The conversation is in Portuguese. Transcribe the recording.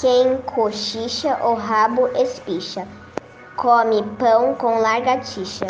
Quem cochicha o rabo espicha, come pão com largatixa.